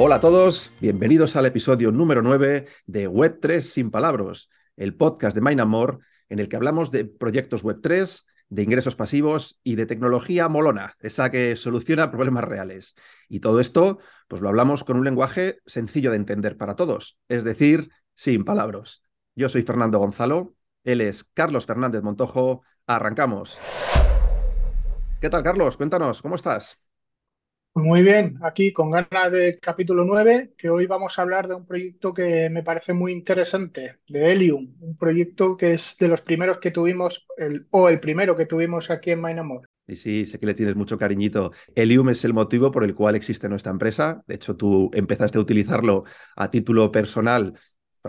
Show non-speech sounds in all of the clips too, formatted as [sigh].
Hola a todos, bienvenidos al episodio número 9 de Web3 sin palabras, el podcast de More en el que hablamos de proyectos Web3, de ingresos pasivos y de tecnología molona, esa que soluciona problemas reales. Y todo esto, pues lo hablamos con un lenguaje sencillo de entender para todos, es decir, sin palabras. Yo soy Fernando Gonzalo, él es Carlos Fernández Montojo. Arrancamos. ¿Qué tal, Carlos? Cuéntanos, ¿cómo estás? Muy bien, aquí con ganas de capítulo 9, que hoy vamos a hablar de un proyecto que me parece muy interesante, de Helium, un proyecto que es de los primeros que tuvimos, o el primero que tuvimos aquí en Mainamor. Y sí, sé que le tienes mucho cariñito. Helium es el motivo por el cual existe nuestra empresa. De hecho, tú empezaste a utilizarlo a título personal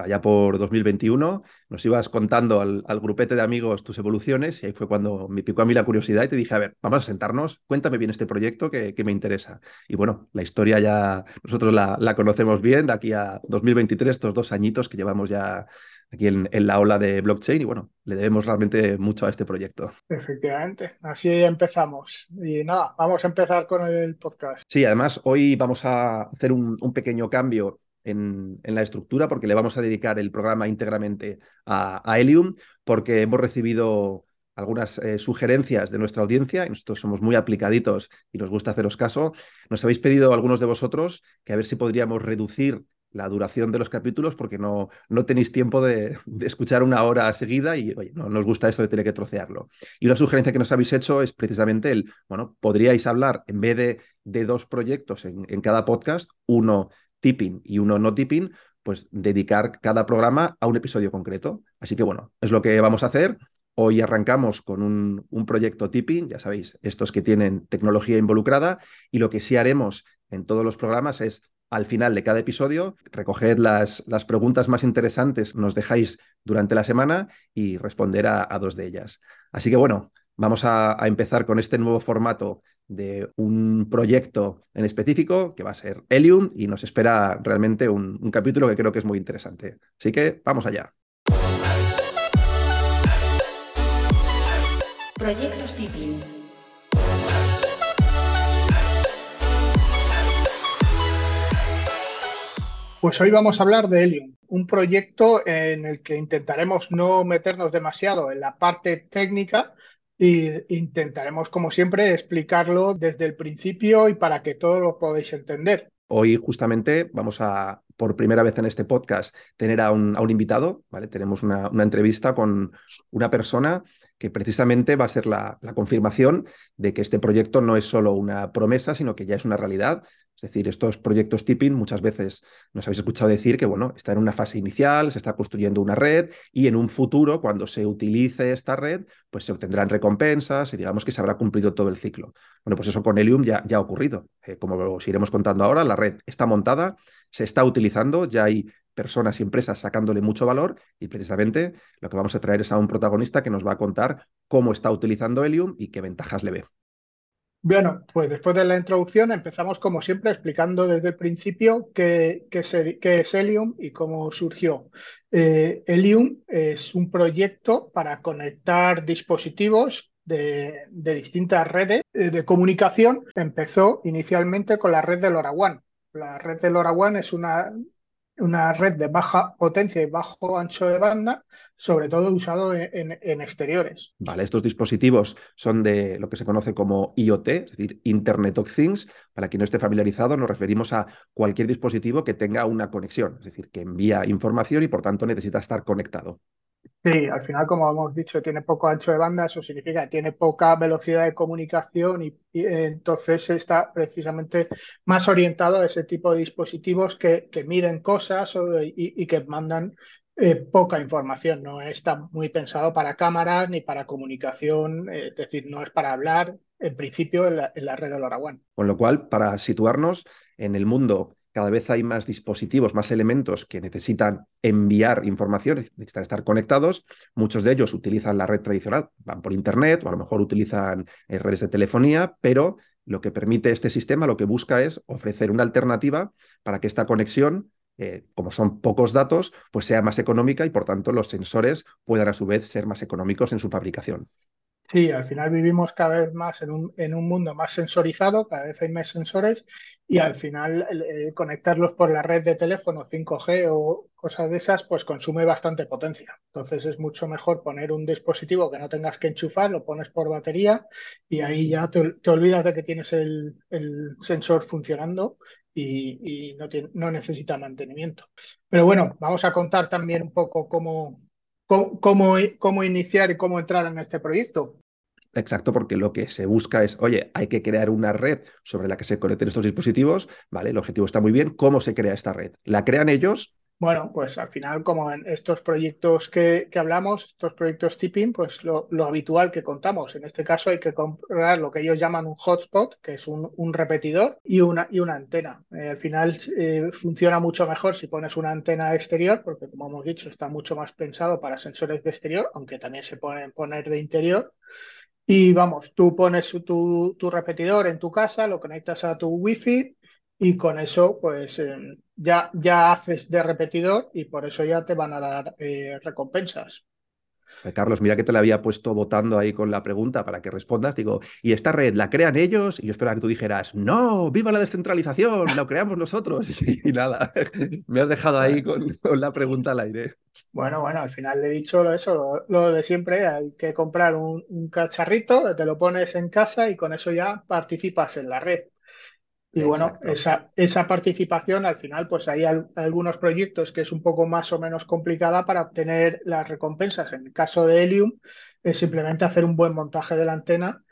allá por 2021, nos ibas contando al, grupete de amigos tus evoluciones y ahí fue cuando me picó a mí la curiosidad y te dije, a ver, vamos a sentarnos, cuéntame bien este proyecto que, me interesa. Y bueno, la historia ya nosotros la, conocemos bien de aquí a 2023, estos dos añitos que llevamos ya aquí en, la ola de blockchain y bueno, le debemos realmente mucho a este proyecto. Efectivamente, así empezamos. Y nada, vamos a empezar con el podcast. Sí, además hoy vamos a hacer un, un pequeño cambio en, la estructura porque le vamos a dedicar el programa íntegramente a, Helium porque hemos recibido algunas eh, sugerencias de nuestra audiencia, y nosotros somos muy aplicaditos y nos gusta haceros caso. Nos habéis pedido algunos de vosotros que a ver si podríamos reducir la duración de los capítulos porque no, no tenéis tiempo de, escuchar una hora seguida y no nos gusta eso de tener que trocearlo. Y una sugerencia que nos habéis hecho es precisamente el, bueno, podríais hablar en vez de, de dos proyectos en cada podcast, uno tipping y uno no tipping, pues dedicar cada programa a un episodio concreto. Así que bueno, es lo que vamos a hacer. Hoy arrancamos con un, proyecto tipping, ya sabéis, estos que tienen tecnología involucrada, y lo que sí haremos en todos los programas es al final de cada episodio, recoged las, preguntas más interesantes, nos dejáis durante la semana y responder a, dos de ellas. Así que bueno, vamos a, a empezar con este nuevo formato de un proyecto en específico que va a ser Helium y nos espera realmente un, capítulo que creo que es muy interesante. Así que vamos allá. Proyectos Tipping. Pues hoy vamos a hablar de Helium, un proyecto en el que intentaremos no meternos demasiado en la parte técnica, y intentaremos, como siempre, explicarlo desde el principio y para que todos lo podáis entender. Hoy justamente vamos a, por primera vez en este podcast, tener a un, a un invitado, ¿vale? Tenemos una, una, entrevista con una persona que precisamente va a ser la, la, confirmación de que este proyecto no es solo una promesa, sino que ya es una realidad. Es decir, estos proyectos tipping muchas veces nos habéis escuchado decir que, bueno, está en una fase inicial, se está construyendo una red y en un futuro, cuando se utilice esta red, pues se obtendrán recompensas y digamos que se habrá cumplido todo el ciclo. Bueno, pues eso con Helium ya, ha ocurrido. Eh, como os iremos contando ahora, la red está montada, se está utilizando, ya hay personas y empresas sacándole mucho valor y precisamente lo que vamos a traer es a un protagonista que nos va a contar cómo está utilizando Helium y qué ventajas le ve. Bueno, pues después de la introducción empezamos como siempre explicando desde el principio qué, es Helium y cómo surgió. Eh, Helium es un proyecto para conectar dispositivos de, distintas redes eh, de comunicación. Empezó inicialmente con la red de LoRaWAN. La red de LoRaWAN es una, una red de baja potencia y bajo ancho de banda sobre todo usado en, exteriores. Vale, estos dispositivos son de lo que se conoce como IoT, es decir, Internet of Things. Para quien no esté familiarizado, nos referimos a cualquier dispositivo que tenga una conexión, es decir, que envía información y por tanto necesita estar conectado. Sí, al final, como hemos dicho, tiene poco ancho de banda, eso significa que tiene poca velocidad de comunicación y, entonces está precisamente más orientado a ese tipo de dispositivos que, que miden cosas y, que mandan eh, poca información, no está muy pensado para cámaras ni para comunicación, eh, es decir, no es para hablar en principio en la, red de LoRaWAN. Con lo cual, para situarnos en el mundo, cada vez hay más dispositivos, más elementos que necesitan enviar información, necesitan estar conectados. Muchos de ellos utilizan la red tradicional, van por Internet o a lo mejor utilizan eh, redes de telefonía, pero lo que permite este sistema, lo que busca es ofrecer una alternativa para que esta conexión eh, como son pocos datos, pues sea más económica y por tanto los sensores puedan a su vez ser más económicos en su fabricación. Sí, al final vivimos cada vez más en un, en un mundo más sensorizado, cada vez hay más sensores y al final conectarlos por la red de teléfono 5G o cosas de esas, pues consume bastante potencia. Entonces es mucho mejor poner un dispositivo que no tengas que enchufar, lo pones por batería y ahí ya te, olvidas de que tienes el, sensor funcionando y, no, no, necesita mantenimiento. Pero bueno, vamos a contar también un poco cómo, cómo, cómo iniciar y cómo entrar en este proyecto. Exacto, porque lo que se busca es, oye, hay que crear una red sobre la que se conecten estos dispositivos, ¿vale? El objetivo está muy bien. ¿Cómo se crea esta red? ¿La crean ellos? Bueno, pues al final, como en estos proyectos que, hablamos, estos proyectos tipping, pues lo, habitual que contamos. En este caso hay que comprar lo que ellos llaman un hotspot, que es un, repetidor y una, y una antena. Eh, al final eh, funciona mucho mejor si pones una antena exterior, porque como hemos dicho, está mucho más pensado para sensores de exterior, aunque también se pueden poner de interior. Y vamos, tú pones tu, repetidor en tu casa, lo conectas a tu wifi y con eso pues em, ya, ya haces de repetidor y por eso ya te van a dar eh, recompensas. Eh, Carlos, mira que te la había puesto votando ahí con la pregunta para que respondas. Digo, ¿y esta red la crean ellos? Y yo esperaba que tú dijeras, no, viva la descentralización, la creamos nosotros. [laughs] Y, nada, [laughs] me has dejado ahí con, la pregunta al aire. Bueno, bueno, al final le he dicho eso, lo, de siempre, hay que comprar un, cacharrito, te lo pones en casa y con eso ya participas en la red. Y bueno, esa, esa, participación al final, pues hay algunos proyectos que es un poco más o menos complicada para obtener las recompensas. En el caso de Helium, es simplemente hacer un buen montaje de la antena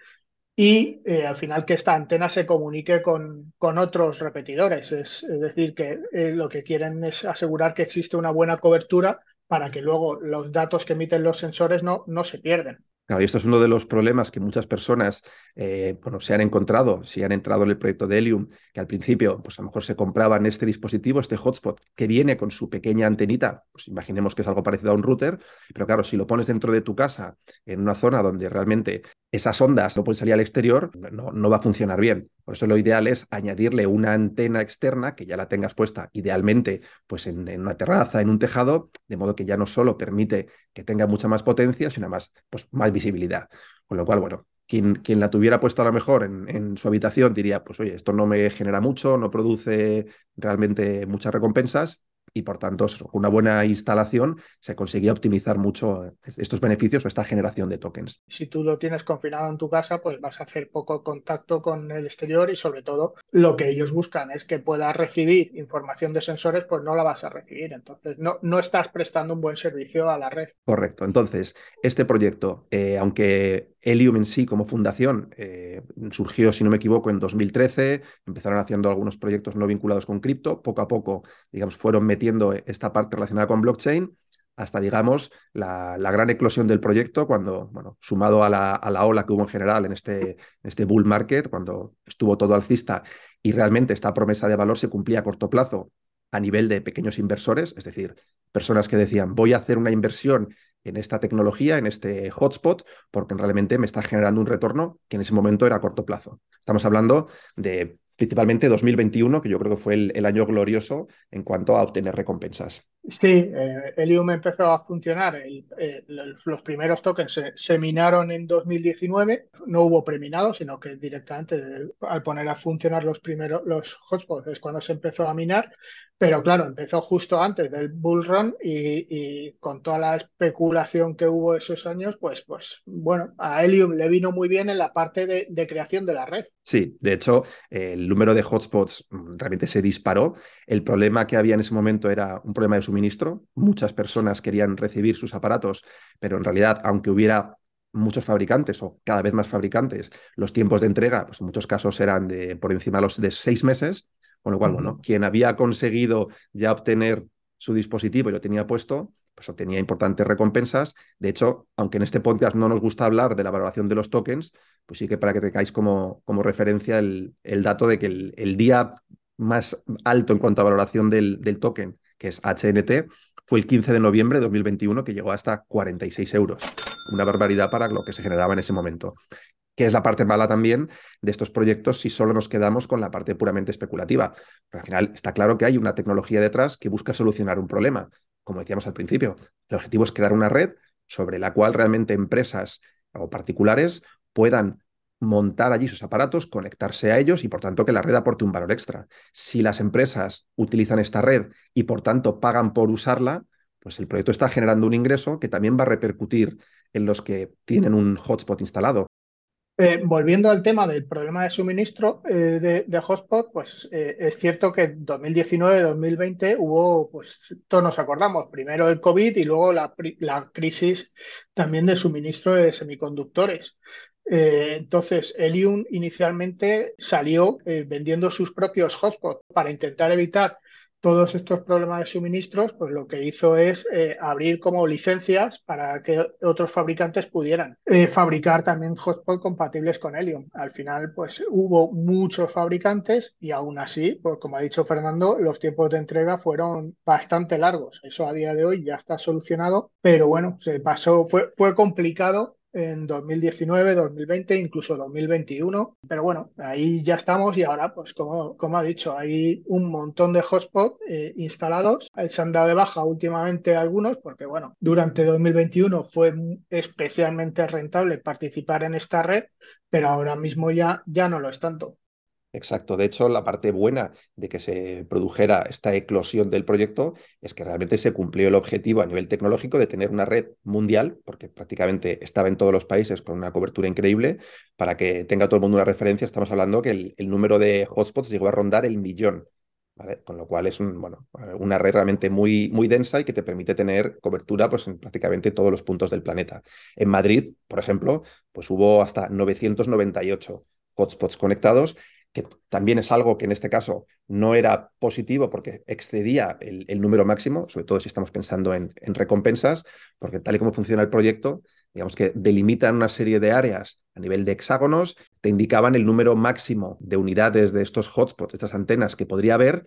y eh, al final que esta antena se comunique con, con otros repetidores. Es, decir, que eh, lo que quieren es asegurar que existe una buena cobertura para que luego los datos que emiten los sensores no, no se pierden. Claro, y esto es uno de los problemas que muchas personas eh, bueno, se han encontrado, si han entrado en el proyecto de Helium, que al principio, pues a lo mejor se compraban este dispositivo, este hotspot, que viene con su pequeña antenita, pues imaginemos que es algo parecido a un router, pero claro, si lo pones dentro de tu casa, en una zona donde realmente esas ondas no pueden salir al exterior, no, no va a funcionar bien. Por eso lo ideal es añadirle una antena externa que ya la tengas puesta, idealmente, pues en, una terraza, en un tejado, de modo que ya no solo permite que tenga mucha más potencia, sino más, pues, más visibilidad. Con lo cual, bueno, quien, quien, la tuviera puesta a lo mejor en, en, su habitación diría, pues oye, esto no me genera mucho, no produce realmente muchas recompensas, y por tanto, con una buena instalación se conseguía optimizar mucho estos beneficios o esta generación de tokens. Si tú lo tienes confinado en tu casa, pues vas a hacer poco contacto con el exterior y sobre todo lo que ellos buscan es que puedas recibir información de sensores, pues no la vas a recibir. Entonces, no, no estás prestando un buen servicio a la red. Correcto. Entonces, este proyecto, eh, aunque Helium en sí como fundación eh, surgió, si no me equivoco, en 2013, empezaron haciendo algunos proyectos no vinculados con cripto, poco a poco, digamos, fueron metiendo esta parte relacionada con blockchain hasta, digamos, la, gran eclosión del proyecto, cuando, bueno, sumado a la, ola que hubo en general en este, en este bull market, cuando estuvo todo alcista y realmente esta promesa de valor se cumplía a corto plazo a nivel de pequeños inversores, es decir, personas que decían, voy a hacer una inversión en esta tecnología, en este hotspot, porque realmente me está generando un retorno que en ese momento era a corto plazo. Estamos hablando de principalmente 2021, que yo creo que fue el, año glorioso en cuanto a obtener recompensas. Sí, eh, Helium empezó a funcionar, eh, los primeros tokens se, minaron en 2019, no hubo preminado, sino que directamente al poner a funcionar los primeros los hotspots es cuando se empezó a minar, pero claro, empezó justo antes del bull run y, con toda la especulación que hubo esos años, pues, pues bueno, a Helium le vino muy bien en la parte de, creación de la red. Sí, de hecho, el número de hotspots mm, realmente se disparó. El problema que había en ese momento era un problema de suministro. Muchas personas querían recibir sus aparatos, pero en realidad, aunque hubiera muchos fabricantes o cada vez más fabricantes, los tiempos de entrega, pues en muchos casos eran de por encima de los de seis meses con lo cual, bueno, quien había conseguido ya obtener su dispositivo y lo tenía puesto, pues obtenía importantes recompensas. De hecho, aunque en este podcast no nos gusta hablar de la valoración de los tokens, pues sí que para que tengáis como, como referencia el, el, dato de que el, día más alto en cuanto a valoración del, del, token, que es HNT, fue el 15 de noviembre de 2021, que llegó hasta 46 euros. Una barbaridad para lo que se generaba en ese momento que es la parte mala también de estos proyectos si solo nos quedamos con la parte puramente especulativa. al final está claro que hay una tecnología detrás que busca solucionar un problema. Como decíamos al principio, el objetivo es crear una red sobre la cual realmente empresas o particulares puedan montar allí sus aparatos, conectarse a ellos y por tanto que la red aporte un valor extra. Si las empresas utilizan esta red y por tanto pagan por usarla, pues el proyecto está generando un ingreso que también va a repercutir en los que tienen un hotspot instalado. Eh, volviendo al tema del problema de suministro eh, de, hotspot, pues eh, es cierto que en 2019-2020 hubo, pues todos nos acordamos, primero el COVID y luego la, la crisis también de suministro de semiconductores. entonces, Elium inicialmente salió vendiendo sus propios hotspots para intentar evitar todos estos problemas de suministros, pues lo que hizo es eh, abrir como licencias para que otros fabricantes pudieran eh, fabricar también hotspots compatibles con Helium. Al final, pues hubo muchos fabricantes y aún así, pues como ha dicho Fernando, los tiempos de entrega fueron bastante largos. Eso a día de hoy ya está solucionado, pero bueno, se pasó, fue, fue complicado en 2019, 2020, incluso 2021. Pero bueno, ahí ya estamos y ahora, pues como, como ha dicho, hay un montón de hotspots eh, instalados. Se han dado de baja últimamente algunos porque, bueno, durante 2021 fue especialmente rentable participar en esta red, pero ahora mismo ya, ya no lo es tanto. Exacto. De hecho, la parte buena de que se produjera esta eclosión del proyecto es que realmente se cumplió el objetivo a nivel tecnológico de tener una red mundial, porque prácticamente estaba en todos los países con una cobertura increíble. Para que tenga todo el mundo una referencia, estamos hablando que el, número de hotspots llegó a rondar el millón. Con lo cual es un, bueno, una red realmente muy, muy densa y que te permite tener cobertura pues, en prácticamente todos los puntos del planeta. En Madrid, por ejemplo, pues hubo hasta 998 hotspots conectados que también es algo que en este caso no era positivo porque excedía el, número máximo, sobre todo si estamos pensando en, recompensas, porque tal y como funciona el proyecto, digamos que delimitan una serie de áreas a nivel de hexágonos, te indicaban el número máximo de unidades de estos hotspots, estas antenas que podría haber,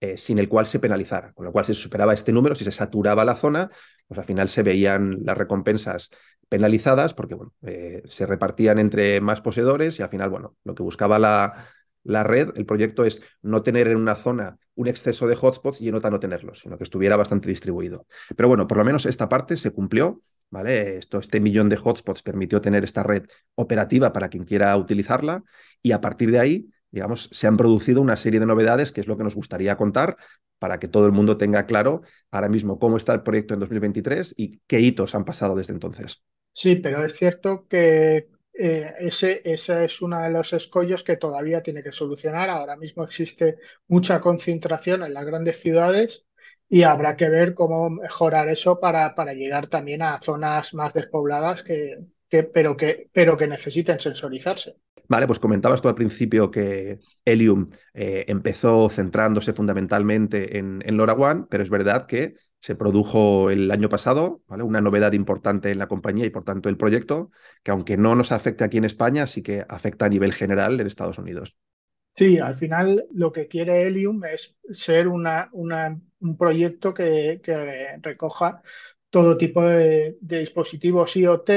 eh, sin el cual se penalizara. Con lo cual, si se superaba este número, si se saturaba la zona, pues al final se veían las recompensas penalizadas porque bueno, eh, se repartían entre más poseedores y al final, bueno, lo que buscaba la, la red, el proyecto es no tener en una zona un exceso de hotspots y en otra no tenerlos, sino que estuviera bastante distribuido. Pero bueno, por lo menos esta parte se cumplió, ¿vale? Esto, este millón de hotspots permitió tener esta red operativa para quien quiera utilizarla y a partir de ahí, digamos, se han producido una serie de novedades que es lo que nos gustaría contar para que todo el mundo tenga claro ahora mismo cómo está el proyecto en 2023 y qué hitos han pasado desde entonces. Sí, pero es cierto que eh, ese, es uno de los escollos que todavía tiene que solucionar. Ahora mismo existe mucha concentración en las grandes ciudades y habrá que ver cómo mejorar eso para, para llegar también a zonas más despobladas que, que, pero, que, pero que necesiten sensorizarse. Vale, pues comentabas tú al principio que Helium eh, empezó centrándose fundamentalmente en, en LoRaWAN, pero es verdad que se produjo el año pasado, ¿vale? una novedad importante en la compañía y por tanto el proyecto, que aunque no nos afecte aquí en España, sí que afecta a nivel general en Estados Unidos. Sí, al final lo que quiere Helium es ser una, un proyecto que, recoja todo tipo de, dispositivos IoT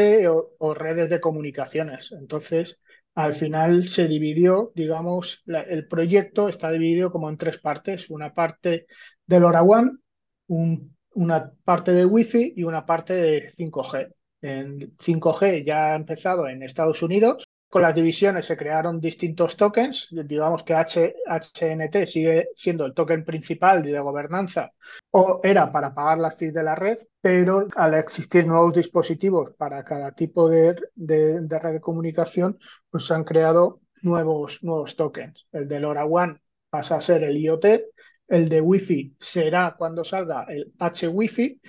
o, redes de comunicaciones. Entonces, al final se dividió, digamos, el proyecto está dividido como en tres partes. Una parte del LoRaWAN, un una parte de Wi-Fi y una parte de 5G. En 5G ya ha empezado en Estados Unidos. Con las divisiones se crearon distintos tokens. Digamos que HNT sigue siendo el token principal de gobernanza o era para pagar las fees de la red, pero al existir nuevos dispositivos para cada tipo de, de, red de comunicación, pues se han creado nuevos, nuevos tokens. El de LoRaWAN pasa a ser el IoT, el de Wi-Fi será cuando salga el H-Wi-Fi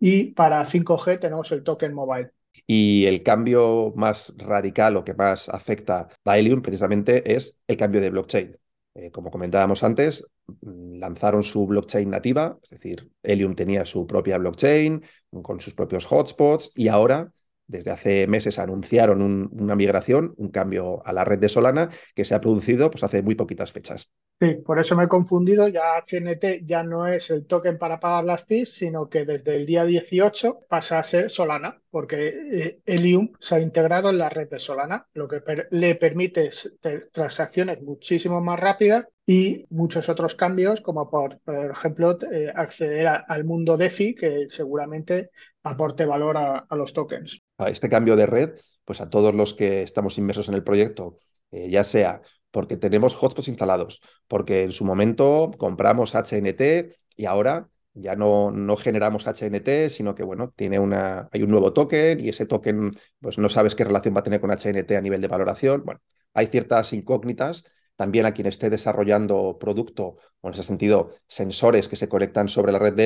y para 5G tenemos el token mobile. Y el cambio más radical o que más afecta a Helium precisamente es el cambio de blockchain. Eh, como comentábamos antes, lanzaron su blockchain nativa, es decir, Helium tenía su propia blockchain con sus propios hotspots y ahora, desde hace meses, anunciaron una migración, un cambio a la red de Solana que se ha producido pues, hace muy poquitas fechas. Sí, por eso me he confundido. Ya HNT ya no es el token para pagar las fees, sino que desde el día 18 pasa a ser Solana, porque eh, Helium se ha integrado en la red de Solana, lo que le permite transacciones muchísimo más rápidas y muchos otros cambios, como por, ejemplo eh, acceder al mundo DeFi, que seguramente aporte valor a, a los tokens. Este cambio de red pues a todos los que estamos inmersos en el proyecto, eh, ya sea porque tenemos hotspots instalados, porque en su momento compramos HNT y ahora ya no, no, generamos HNT, sino que bueno, tiene una, hay un nuevo token y ese token pues no sabes qué relación va a tener con HNT a nivel de valoración. Bueno, hay ciertas incógnitas. También a quien esté desarrollando producto, o en ese sentido, sensores que se conectan sobre la red de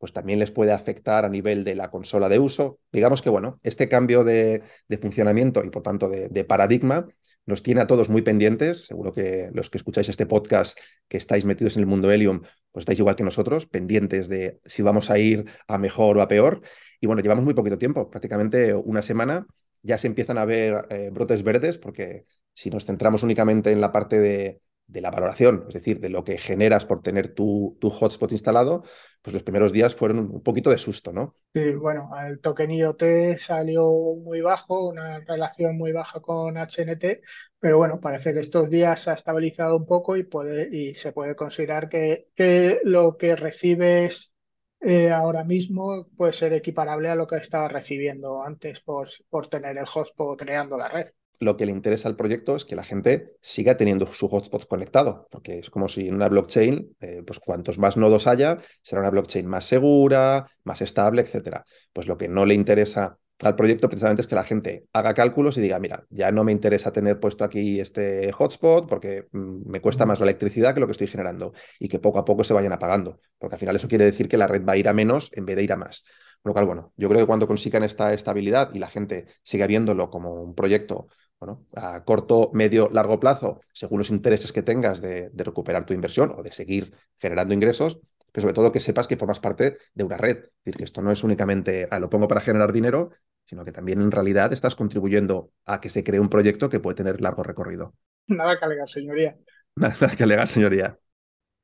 pues también les puede afectar a nivel de la consola de uso. Digamos que, bueno, este cambio de, funcionamiento y por tanto de, paradigma nos tiene a todos muy pendientes. Seguro que los que escucháis este podcast, que estáis metidos en el mundo Helium, pues estáis igual que nosotros, pendientes de si vamos a ir a mejor o a peor. Y bueno, llevamos muy poquito tiempo, prácticamente una semana. Ya se empiezan a ver eh, brotes verdes, porque si nos centramos únicamente en la parte de, de la valoración, es decir, de lo que generas por tener tu, hotspot instalado, pues los primeros días fueron un poquito de susto, ¿no? Sí, bueno, el token IoT salió muy bajo, una relación muy baja con HNT, pero bueno, parece que estos días se ha estabilizado un poco y, puede, y se puede considerar que, que lo que recibes eh, ahora mismo puede ser equiparable a lo que estaba recibiendo antes por, por tener el hotspot creando la red lo que le interesa al proyecto es que la gente siga teniendo su hotspot conectado, porque es como si en una blockchain, eh, pues cuantos más nodos haya, será una blockchain más segura, más estable, etcétera. Pues lo que no le interesa al proyecto precisamente es que la gente haga cálculos y diga, mira, ya no me interesa tener puesto aquí este hotspot porque mm, me cuesta más la electricidad que lo que estoy generando y que poco a poco se vayan apagando, porque al final eso quiere decir que la red va a ir a menos en vez de ir a más. Por lo cual, bueno, yo creo que cuando consigan esta estabilidad y la gente siga viéndolo como un proyecto bueno, a corto, medio, largo plazo, según los intereses que tengas de, recuperar tu inversión o de seguir generando ingresos, pero sobre todo que sepas que formas parte de una red. Es decir, que esto no es únicamente, ah, lo pongo para generar dinero, sino que también en realidad estás contribuyendo a que se cree un proyecto que puede tener largo recorrido. Nada que alegar, señoría. [laughs] Nada que alegar, señoría.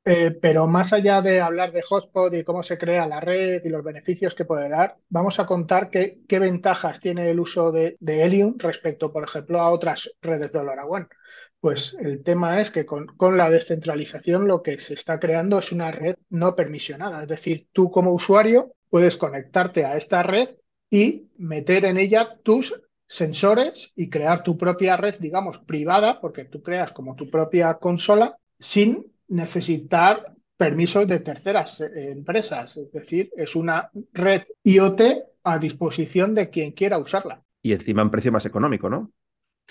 Eh, pero más allá de hablar de Hotspot y cómo se crea la red y los beneficios que puede dar, vamos a contar qué, ventajas tiene el uso de, Helium respecto, por ejemplo, a otras redes de LoRaWAN. Pues el tema es que con, la descentralización lo que se está creando es una red no permisionada. Es decir, tú como usuario puedes conectarte a esta red y meter en ella tus sensores y crear tu propia red, digamos, privada, porque tú creas como tu propia consola sin necesitar permisos de terceras eh, empresas. Es decir, es una red IoT a disposición de quien quiera usarla. Y encima en precio más económico, ¿no?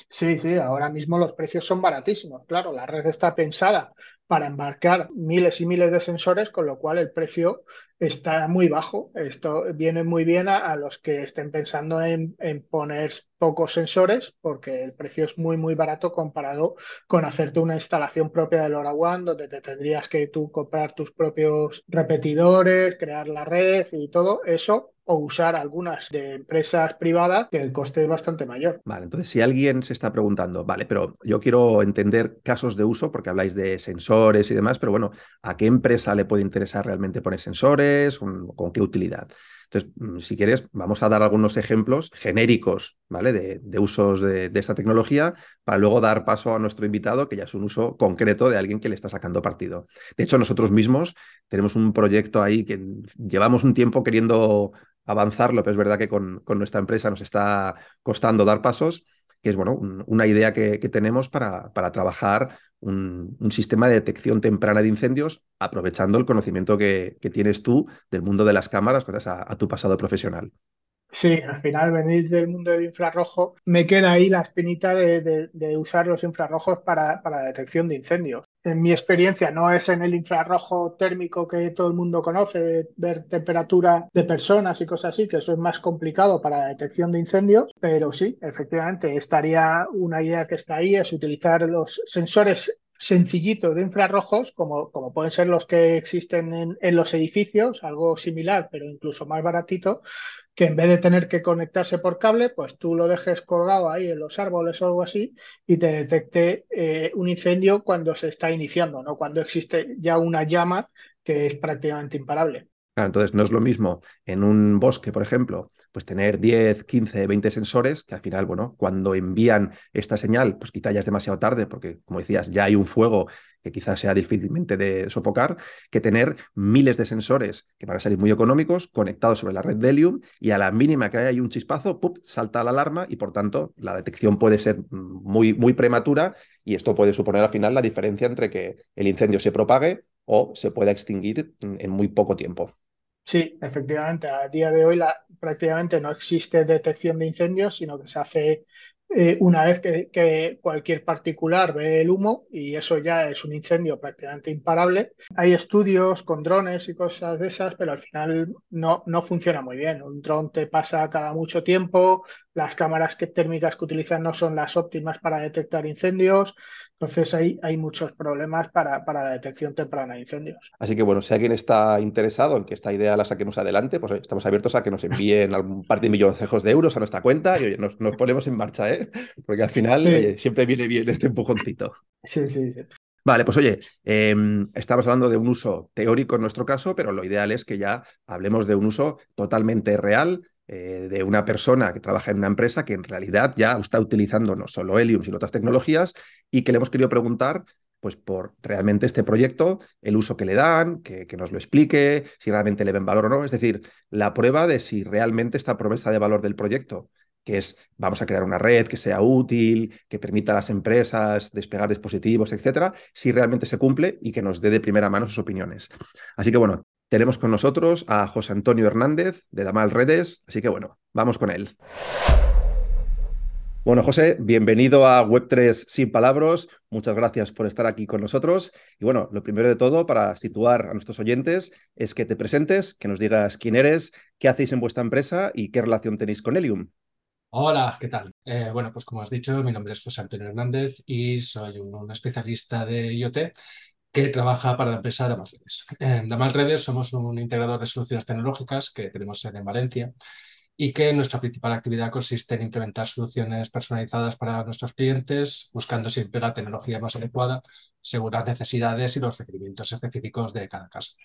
Sí, sí, ahora mismo los precios son baratísimos. Claro, la red está pensada para embarcar miles y miles de sensores, con lo cual el precio está muy bajo. Esto viene muy bien a, los que estén pensando en, poner pocos sensores, porque el precio es muy, muy barato comparado con hacerte una instalación propia de LoRaWAN, donde te tendrías que tú comprar tus propios repetidores, crear la red y todo eso o usar algunas de empresas privadas que el coste es bastante mayor. Vale, entonces si alguien se está preguntando, vale, pero yo quiero entender casos de uso porque habláis de sensores y demás, pero bueno, ¿a qué empresa le puede interesar realmente poner sensores? ¿Con, qué utilidad? Entonces, mm, si quieres, vamos a dar algunos ejemplos genéricos, ¿vale? De, usos de, esta tecnología para luego dar paso a nuestro invitado, que ya es un uso concreto de alguien que le está sacando partido. De hecho, nosotros mismos tenemos un proyecto ahí que llevamos un tiempo queriendo avanzarlo, pero es verdad que con, nuestra empresa nos está costando dar pasos, que es bueno, una idea que, tenemos para, para trabajar un, sistema de detección temprana de incendios, aprovechando el conocimiento que, tienes tú del mundo de las cámaras gracias a tu pasado profesional. Sí, al final venir del mundo del infrarrojo, me queda ahí la espinita de, usar los infrarrojos para, la detección de incendios. En mi experiencia no es en el infrarrojo térmico que todo el mundo conoce, de ver temperatura de personas y cosas así, que eso es más complicado para la detección de incendios, pero sí, efectivamente, estaría una idea que está ahí, es utilizar los sensores sencillitos de infrarrojos, como, como pueden ser los que existen en, en, los edificios, algo similar, pero incluso más baratito, que en vez de tener que conectarse por cable, pues tú lo dejes colgado ahí en los árboles o algo así y te detecte eh, un incendio cuando se está iniciando, no cuando existe ya una llama que es prácticamente imparable. Entonces no es lo mismo en un bosque, por ejemplo, pues tener 10, 15, 20 sensores que al final, bueno, cuando envían esta señal, pues quizá ya es demasiado tarde porque, como decías, ya hay un fuego que quizás sea difícilmente de sofocar, que tener miles de sensores que van a salir muy económicos conectados sobre la red de y a la mínima que haya un chispazo, ¡pup! salta la alarma y por tanto la detección puede ser muy, muy prematura y esto puede suponer al final la diferencia entre que el incendio se propague o se pueda extinguir en muy poco tiempo. Sí, efectivamente. A día de hoy prácticamente no existe detección de incendios, sino que se hace eh, una vez que, cualquier particular ve el humo y eso ya es un incendio prácticamente imparable. Hay estudios con drones y cosas de esas, pero al final no, no funciona muy bien. Un dron te pasa cada mucho tiempo, las cámaras térmicas que utilizan no son las óptimas para detectar incendios, entonces hay, hay muchos problemas para, para, la detección temprana de incendios. Así que bueno, si alguien está interesado en que esta idea la saquemos adelante, pues estamos abiertos a que nos envíen algún par de milloncejos de euros a nuestra cuenta y nos, ponemos en marcha, ¿eh? Porque al final siempre viene bien este empujoncito. Sí, sí, sí. Vale, pues oye, em, estamos hablando de un uso teórico en nuestro caso, pero lo ideal es que ya hablemos de un uso totalmente real, eh, de una persona que trabaja en una empresa que en realidad ya está utilizando no solo Helium, sino otras tecnologías y que le hemos querido preguntar pues por realmente este proyecto, el uso que le dan, que, que, nos lo explique, si realmente le ven valor o no. Es decir, la prueba de si realmente esta promesa de valor del proyecto, que es vamos a crear una red que sea útil, que permita a las empresas despegar dispositivos, etcétera, si realmente se cumple y que nos dé de primera mano sus opiniones. Así que bueno, tenemos con nosotros a José Antonio Hernández de Damal Redes, así que bueno, vamos con él. Bueno, José, bienvenido a Web3 Sin Palabras. Muchas gracias por estar aquí con nosotros. Y bueno, lo primero de todo, para situar a nuestros oyentes, es que te presentes, que nos digas quién eres, qué hacéis en vuestra empresa y qué relación tenéis con Helium. Hola, ¿qué tal? Eh, bueno, pues como has dicho, mi nombre es José Antonio Hernández y soy un especialista de IoT que trabaja para la empresa Damas Redes. En Damas Redes somos un integrador de soluciones tecnológicas que tenemos sede en Valencia y que nuestra principal actividad consiste en implementar soluciones personalizadas para nuestros clientes, buscando siempre la tecnología más adecuada según las necesidades y los requerimientos específicos de cada caso.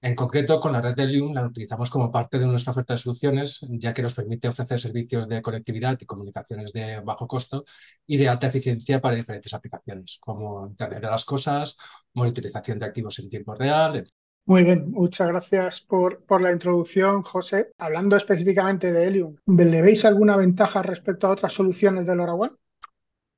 En concreto, con la red de Helium la utilizamos como parte de nuestra oferta de soluciones, ya que nos permite ofrecer servicios de conectividad y comunicaciones de bajo costo y de alta eficiencia para diferentes aplicaciones, como Internet de las Cosas, monitorización de activos en tiempo real. Muy bien, muchas gracias por, por la introducción, José. Hablando específicamente de Helium, ¿le veis alguna ventaja respecto a otras soluciones de LoRaWAN?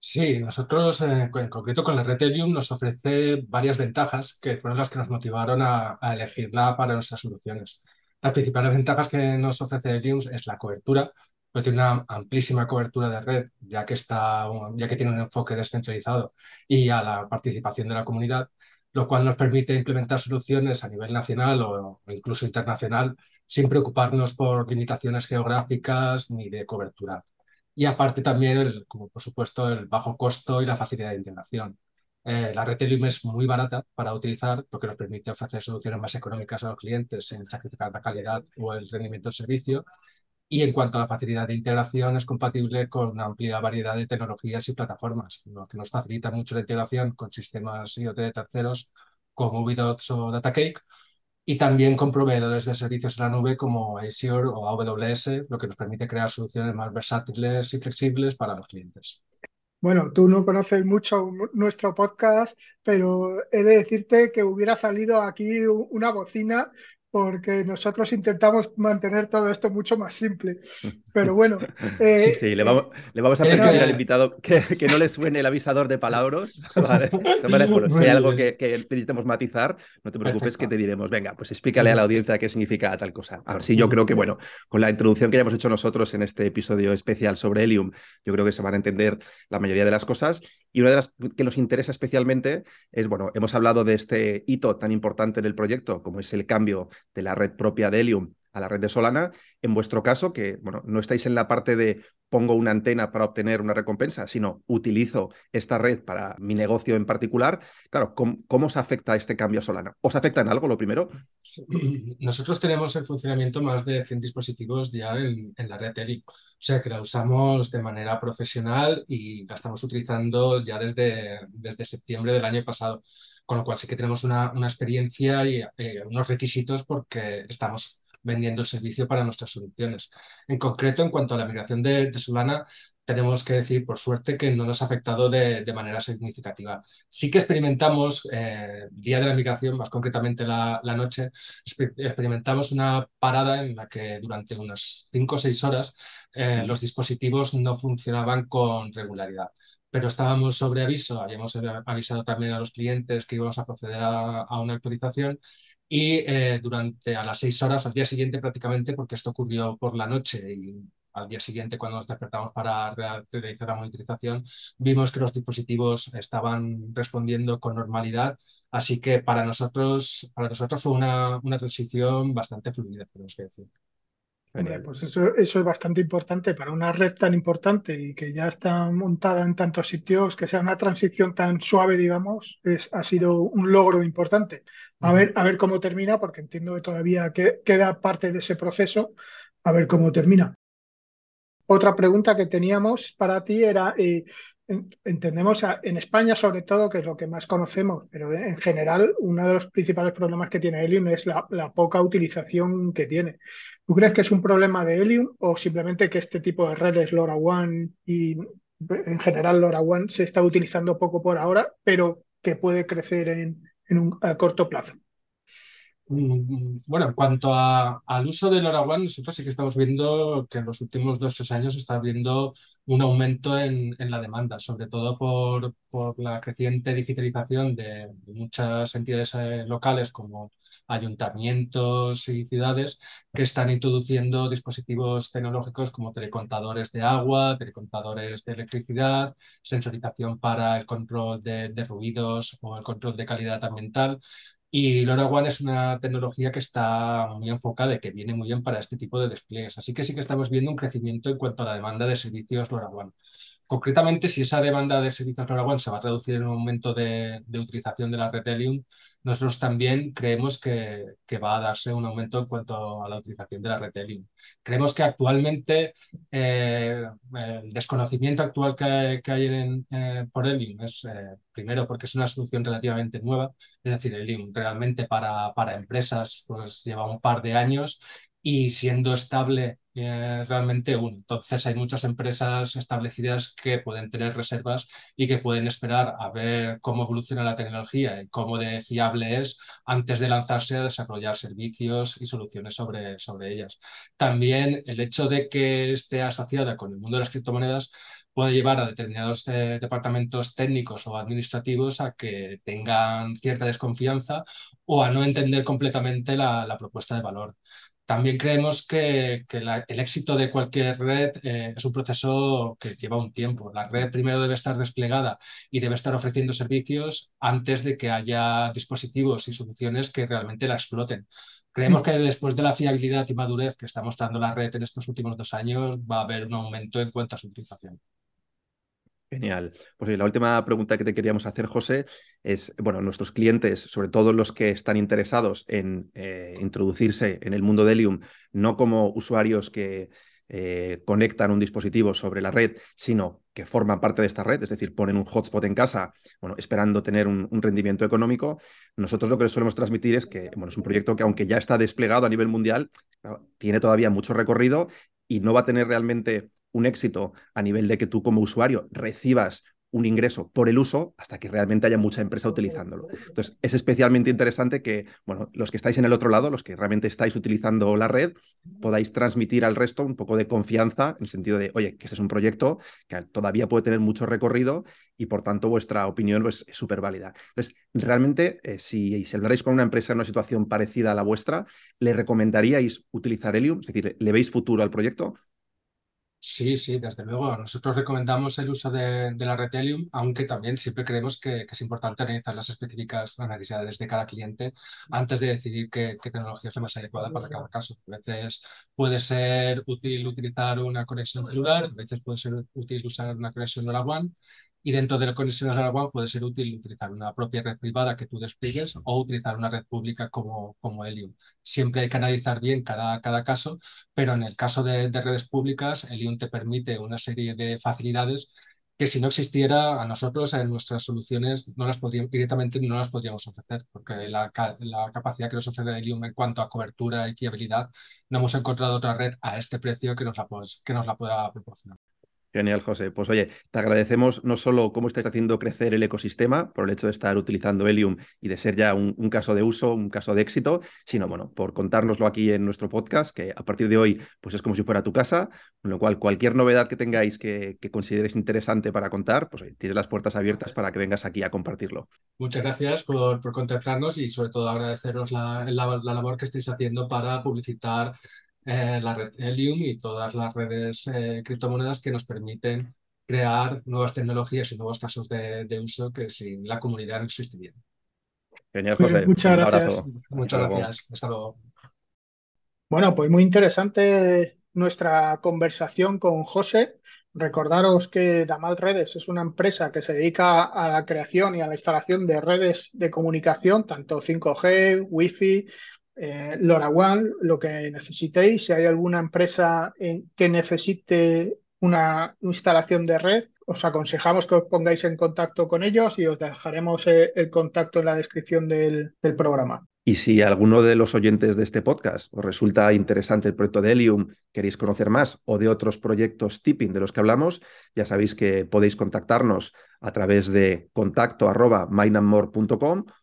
Sí, nosotros eh, en concreto con la red Helium nos ofrece varias ventajas que fueron las que nos motivaron a, elegirla para nuestras soluciones. Las principales ventajas que nos ofrece Helium es la cobertura, pues tiene una amplísima cobertura de red, ya que, está, ya que tiene un enfoque descentralizado y a la participación de la comunidad, lo cual nos permite implementar soluciones a nivel nacional o incluso internacional sin preocuparnos por limitaciones geográficas ni de cobertura. Y aparte también, el, como por supuesto, el bajo costo y la facilidad de integración. Eh, la red Ethereum es muy barata para utilizar, lo que nos permite ofrecer soluciones más económicas a los clientes sin sacrificar la calidad o el rendimiento del servicio. Y en cuanto a la facilidad de integración, es compatible con una amplia variedad de tecnologías y plataformas, lo que nos facilita mucho la integración con sistemas IoT de terceros como VDOTS o DataCake, y también con proveedores de servicios en la nube como Azure o AWS, lo que nos permite crear soluciones más versátiles y flexibles para los clientes. Bueno, tú no conoces mucho nuestro podcast, pero he de decirte que hubiera salido aquí una bocina porque nosotros intentamos mantener todo esto mucho más simple. [laughs] Pero bueno. Eh, sí, sí, le vamos, le vamos a pedir al invitado que, que, no le suene el avisador de palabras. [laughs] ¿vale? si hay algo que, que, necesitemos matizar, no te preocupes que te diremos, venga, pues explícale a la audiencia qué significa tal cosa. Ahora sí, yo creo que, bueno, con la introducción que ya hemos hecho nosotros en este episodio especial sobre Helium, yo creo que se van a entender la mayoría de las cosas. Y una de las que nos interesa especialmente es, bueno, hemos hablado de este hito tan importante del proyecto, como es el cambio de la red propia de Helium a la red de Solana. En vuestro caso, que bueno, no estáis en la parte de pongo una antena para obtener una recompensa, sino utilizo esta red para mi negocio en particular. Claro, ¿cómo, cómo os afecta este cambio a Solana? ¿Os afecta en algo lo primero? [clears throat] Nosotros tenemos en funcionamiento más de 100 dispositivos ya en, la red Eli. O sea que la usamos de manera profesional y la estamos utilizando ya desde, desde septiembre del año pasado. Con lo cual sí que tenemos una, una experiencia y eh, unos requisitos porque estamos vendiendo el servicio para nuestras soluciones. En concreto, en cuanto a la migración de, Solana, tenemos que decir, por suerte, que no nos ha afectado de, manera significativa. Sí que experimentamos, eh, día de la migración, más concretamente la, noche, experimentamos una parada en la que durante unas 5 o 6 horas eh, los dispositivos no funcionaban con regularidad pero estábamos sobre aviso, habíamos avisado también a los clientes que íbamos a proceder a una actualización y eh, durante a las seis horas, al día siguiente prácticamente, porque esto ocurrió por la noche y al día siguiente cuando nos despertamos para realizar la monitorización, vimos que los dispositivos estaban respondiendo con normalidad, así que para nosotros, para nosotros fue una, una transición bastante fluida, tenemos que decir. Pues eso, eso es bastante importante para una red tan importante y que ya está montada en tantos sitios, que sea una transición tan suave, digamos, es, ha sido un logro importante. A ver, a ver cómo termina, porque entiendo que todavía queda parte de ese proceso, a ver cómo termina. Otra pregunta que teníamos para ti era, eh, entendemos en España sobre todo, que es lo que más conocemos, pero en general uno de los principales problemas que tiene Helium es la, poca utilización que tiene. ¿Tú crees que es un problema de Helium o simplemente que este tipo de redes LoRaWAN y en general LoRaWAN se está utilizando poco por ahora, pero que puede crecer en, un, corto plazo. Mm, bueno, en cuanto al uso del LoRaWAN, nosotros sí que estamos viendo que en los últimos dos o tres años está habiendo un aumento en, la demanda, sobre todo por, por la creciente digitalización de, muchas entidades eh, locales como ayuntamientos y ciudades que están introduciendo dispositivos tecnológicos como telecontadores de agua, telecontadores de electricidad, sensorización para el control de, de ruidos o el control de calidad ambiental. Y LoRaWAN es una tecnología que está muy enfocada y que viene muy bien para este tipo de despliegues. Así que sí que estamos viendo un crecimiento en cuanto a la demanda de servicios LoRaWAN. Concretamente, si esa demanda de servicios LoRaWAN se va a traducir en un aumento de, utilización de la red Helium, nosotros también creemos que, va a darse un aumento en cuanto a la utilización de la red Helium. Creemos que actualmente eh, el desconocimiento actual que, hay en, eh, por Helium es, eh, primero, porque es una solución relativamente nueva, es decir, Helium realmente para, para empresas pues lleva un par de años y siendo estable eh, realmente uno. Entonces hay muchas empresas establecidas que pueden tener reservas y que pueden esperar a ver cómo evoluciona la tecnología y cómo de fiable es antes de lanzarse a desarrollar servicios y soluciones sobre, sobre ellas. También el hecho de que esté asociada con el mundo de las criptomonedas puede llevar a determinados eh, departamentos técnicos o administrativos a que tengan cierta desconfianza o a no entender completamente la propuesta de valor. También creemos que, el éxito de cualquier red eh, es un proceso que lleva un tiempo. La red primero debe estar desplegada y debe estar ofreciendo servicios antes de que haya dispositivos y soluciones que realmente la exploten. Creemos que después de la fiabilidad y madurez que está mostrando la red en estos últimos dos años, va a haber un aumento en cuanto a su utilización. Genial. Pues la última pregunta que te queríamos hacer, José, es, bueno, nuestros clientes, sobre todo los que están interesados en eh, introducirse en el mundo de Helium, no como usuarios que eh, conectan un dispositivo sobre la red, sino que forman parte de esta red, es decir, ponen un hotspot en casa, bueno, esperando tener un, rendimiento económico. Nosotros lo que les solemos transmitir es que, bueno, es un proyecto que aunque ya está desplegado a nivel mundial, tiene todavía mucho recorrido y no va a tener realmente un éxito a nivel de que tú como usuario recibas un ingreso por el uso hasta que realmente haya mucha empresa utilizándolo. Entonces, es especialmente interesante que, bueno, los que estáis en el otro lado, los que realmente estáis utilizando la red, podáis transmitir al resto un poco de confianza en el sentido de, oye, que este es un proyecto que todavía puede tener mucho recorrido y por tanto vuestra opinión pues, es súper válida. Entonces, realmente, eh, si, si hablaréis con una empresa en una situación parecida a la vuestra, ¿le recomendaríais utilizar Helium? Es decir, ¿le veis futuro al proyecto? Sí, sí, desde luego. Nosotros recomendamos el uso de, la red Helium, aunque también siempre creemos que, es importante analizar las específicas, las necesidades de cada cliente antes de decidir qué, qué, tecnología es la más adecuada para cada caso. A veces puede ser útil utilizar una conexión celular, a veces puede ser útil usar una conexión LoRaWAN y dentro de la conexión LoRaWAN puede ser útil utilizar una propia red privada que tú despliegues o utilizar una red pública como, como Helium. Siempre hay que analizar bien cada, cada caso, pero en el caso de, redes públicas, Helium te permite una serie de facilidades que si no existiera a nosotros en nuestras soluciones no las podríamos, directamente no las podríamos ofrecer, porque la, la capacidad que nos ofrece Helium en cuanto a cobertura y fiabilidad, no hemos encontrado otra red a este precio que nos la, pues, que nos la pueda proporcionar. Genial, José. Pues oye, te agradecemos no solo cómo estáis haciendo crecer el ecosistema por el hecho de estar utilizando Helium y de ser ya un, caso de uso, un caso de éxito, sino bueno, por contárnoslo aquí en nuestro podcast, que a partir de hoy pues es como si fuera tu casa, con lo cual cualquier novedad que tengáis que, consideres interesante para contar, pues tienes las puertas abiertas para que vengas aquí a compartirlo. Muchas gracias por, contactarnos y sobre todo agradeceros la, la labor que estáis haciendo para publicitar eh, la red Helium y todas las redes eh, criptomonedas que nos permiten crear nuevas tecnologías y nuevos casos de, uso que sin la comunidad no existirían. Genial, José. muchas gracias. Muchas gracias. Hasta luego. Bueno, pues muy interesante nuestra conversación con José. Recordaros que Damal Redes es una empresa que se dedica a la creación y a la instalación de redes de comunicación, tanto 5G, Wi-Fi, eh, LoRaWAN, lo que necesitéis. Si hay alguna empresa que necesite una instalación de red, os aconsejamos que os pongáis en contacto con ellos y os dejaremos eh, el contacto en la descripción del programa. Y si alguno de los oyentes de este podcast os resulta interesante el proyecto de Helium, queréis conocer más o de otros proyectos tipping de los que hablamos, ya sabéis que podéis contactarnos a través de contacto arroba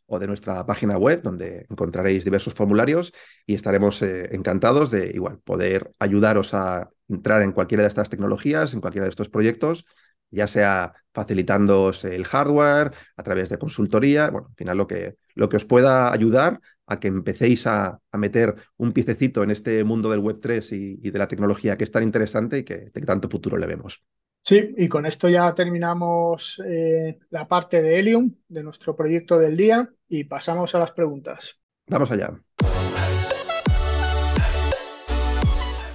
o de nuestra página web donde encontraréis diversos formularios y estaremos eh, encantados de igual poder ayudaros a entrar en cualquiera de estas tecnologías, en cualquiera de estos proyectos ya sea facilitándoos el hardware, a través de consultoría, bueno, al final lo que, lo que os pueda ayudar a que empecéis a, meter un piececito en este mundo del Web3 y, de la tecnología que es tan interesante y que de tanto futuro le vemos. Sí, y con esto ya terminamos eh, la parte de Helium, de nuestro proyecto del día, y pasamos a las preguntas. Vamos allá.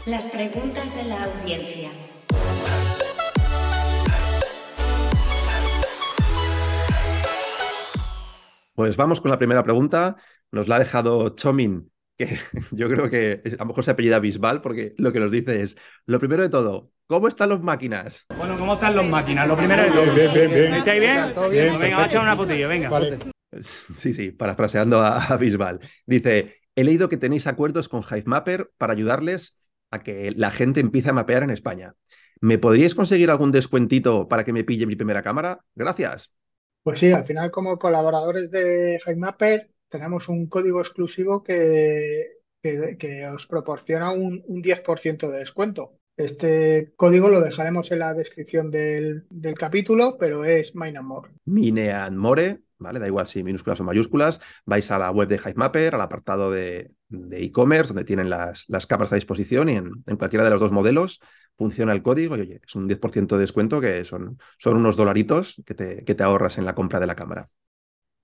Las preguntas de la audiencia. Pues vamos con la primera pregunta. Nos la ha dejado Chomin, que [laughs] yo creo que a lo mejor se apellida Bisbal, porque lo que nos dice es, lo primero de todo, ¿cómo están las máquinas? Bueno, ¿cómo están las máquinas? Lo primero de todo. Bien, bien, bien. ¿Estáis bien? bien venga, vamos a echar una putilla, venga. Sí, sí, parafraseando a, Bisbal. Dice, he leído que tenéis acuerdos con HiveMapper para ayudarles a que la gente empiece a mapear en España. ¿Me podríais conseguir algún descuentito para que me pille mi primera cámara? Gracias. Pues sí, al final como colaboradores de HiveMapper tenemos un código exclusivo que, que, os proporciona un, 10% de descuento. Este código lo dejaremos en la descripción del, capítulo, pero es Mineandmore. Mineandmore, ¿vale? Da igual si minúsculas o mayúsculas. Vais a la web de HiveMapper, al apartado de e-commerce, donde tienen las, las cámaras a disposición y en, en, cualquiera de los dos modelos funciona el código y oye, es un 10% de descuento que son, son unos dolaritos que te, que te ahorras en la compra de la cámara.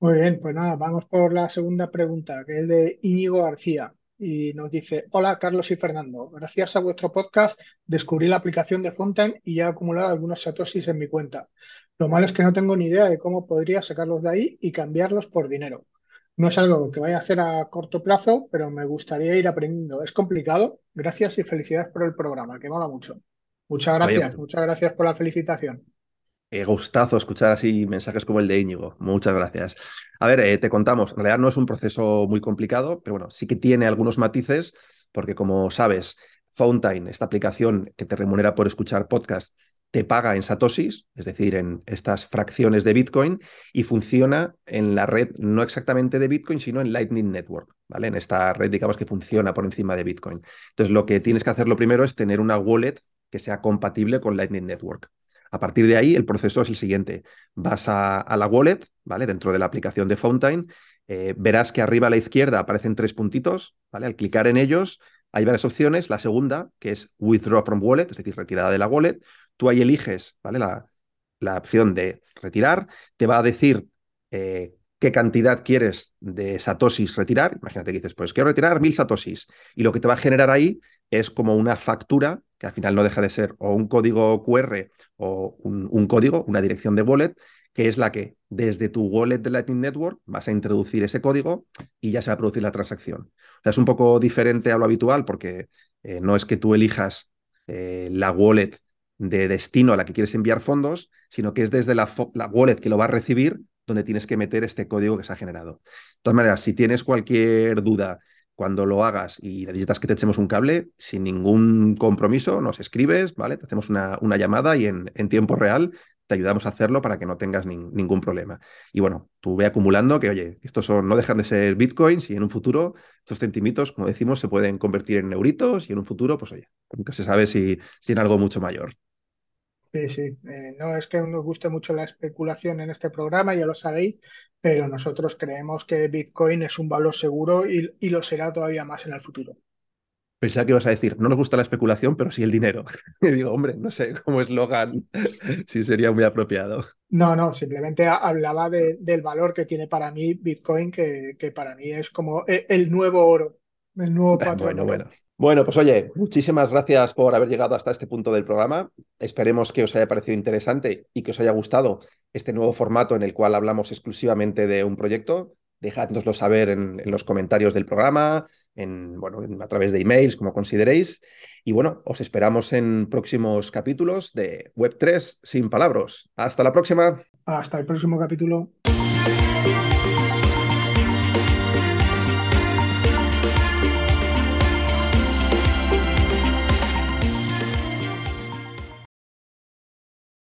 Muy bien, pues nada, vamos por la segunda pregunta, que es de Íñigo García. Y nos dice, hola Carlos y Fernando, gracias a vuestro podcast descubrí la aplicación de Fontaine y ya he acumulado algunos satoshis en mi cuenta. Lo malo es que no tengo ni idea de cómo podría sacarlos de ahí y cambiarlos por dinero. No es algo que vaya a hacer a corto plazo, pero me gustaría ir aprendiendo. Es complicado. Gracias y felicidades por el programa, que mola mucho. Muchas gracias, muchas gracias por la felicitación. Qué gustazo escuchar así mensajes como el de Íñigo. Muchas gracias. A ver, eh, te contamos, en realidad no es un proceso muy complicado, pero bueno, sí que tiene algunos matices, porque como sabes, Fountain, esta aplicación que te remunera por escuchar podcast, te paga en satoshis, es decir, en estas fracciones de Bitcoin, y funciona en la red no exactamente de Bitcoin, sino en Lightning Network, ¿vale? En esta red, digamos, que funciona por encima de Bitcoin. Entonces, lo que tienes que hacer lo primero es tener una wallet que sea compatible con Lightning Network. A partir de ahí, el proceso es el siguiente. Vas a, la wallet, ¿vale? Dentro de la aplicación de Fountain, eh, verás que arriba a la izquierda aparecen tres puntitos, ¿vale? Al clicar en ellos, hay varias opciones. La segunda, que es withdraw from wallet, es decir, retirada de la wallet. Tú ahí eliges ¿vale? la, la opción de retirar, te va a decir eh, qué cantidad quieres de satoshis retirar. Imagínate que dices, pues quiero retirar mil satoshis. Y lo que te va a generar ahí es como una factura, que al final no deja de ser o un código QR o un, código, una dirección de wallet, que es la que desde tu wallet de Lightning Network vas a introducir ese código y ya se va a producir la transacción. Es un poco diferente a lo habitual porque eh, no es que tú elijas eh, la wallet de destino a la que quieres enviar fondos, sino que es desde la, la, wallet que lo va a recibir donde tienes que meter este código que se ha generado. De todas maneras, si tienes cualquier duda cuando lo hagas y necesitas que te echemos un cable, sin ningún compromiso, nos escribes, ¿vale? Te hacemos una, una llamada y en, en, tiempo real te ayudamos a hacerlo para que no tengas ni, ningún problema. Y bueno, tú ve acumulando que, oye, estos son, no dejan de ser bitcoins y en un futuro estos centimitos, como decimos, se pueden convertir en euritos y en un futuro, pues oye, nunca se sabe si, si en algo mucho mayor. Sí, sí. Eh, no es que nos guste mucho la especulación en este programa, ya lo sabéis, pero nosotros creemos que Bitcoin es un valor seguro y, y lo será todavía más en el futuro. Pensaba que ibas a decir, no nos gusta la especulación, pero sí el dinero. [laughs] Y digo, hombre, no sé, como eslogan, [laughs] sí sería muy apropiado. No, no, simplemente hablaba de, del valor que tiene para mí Bitcoin, que, que para mí es como el, el nuevo oro, el nuevo patrón. Bueno, bueno. Bueno, pues oye, muchísimas gracias por haber llegado hasta este punto del programa. Esperemos que os haya parecido interesante y que os haya gustado este nuevo formato en el cual hablamos exclusivamente de un proyecto. Dejádnoslo saber en, en los comentarios del programa, en, bueno, en, a través de emails, como consideréis. Y bueno, os esperamos en próximos capítulos de Web3 sin palabras. Hasta la próxima. Hasta el próximo capítulo.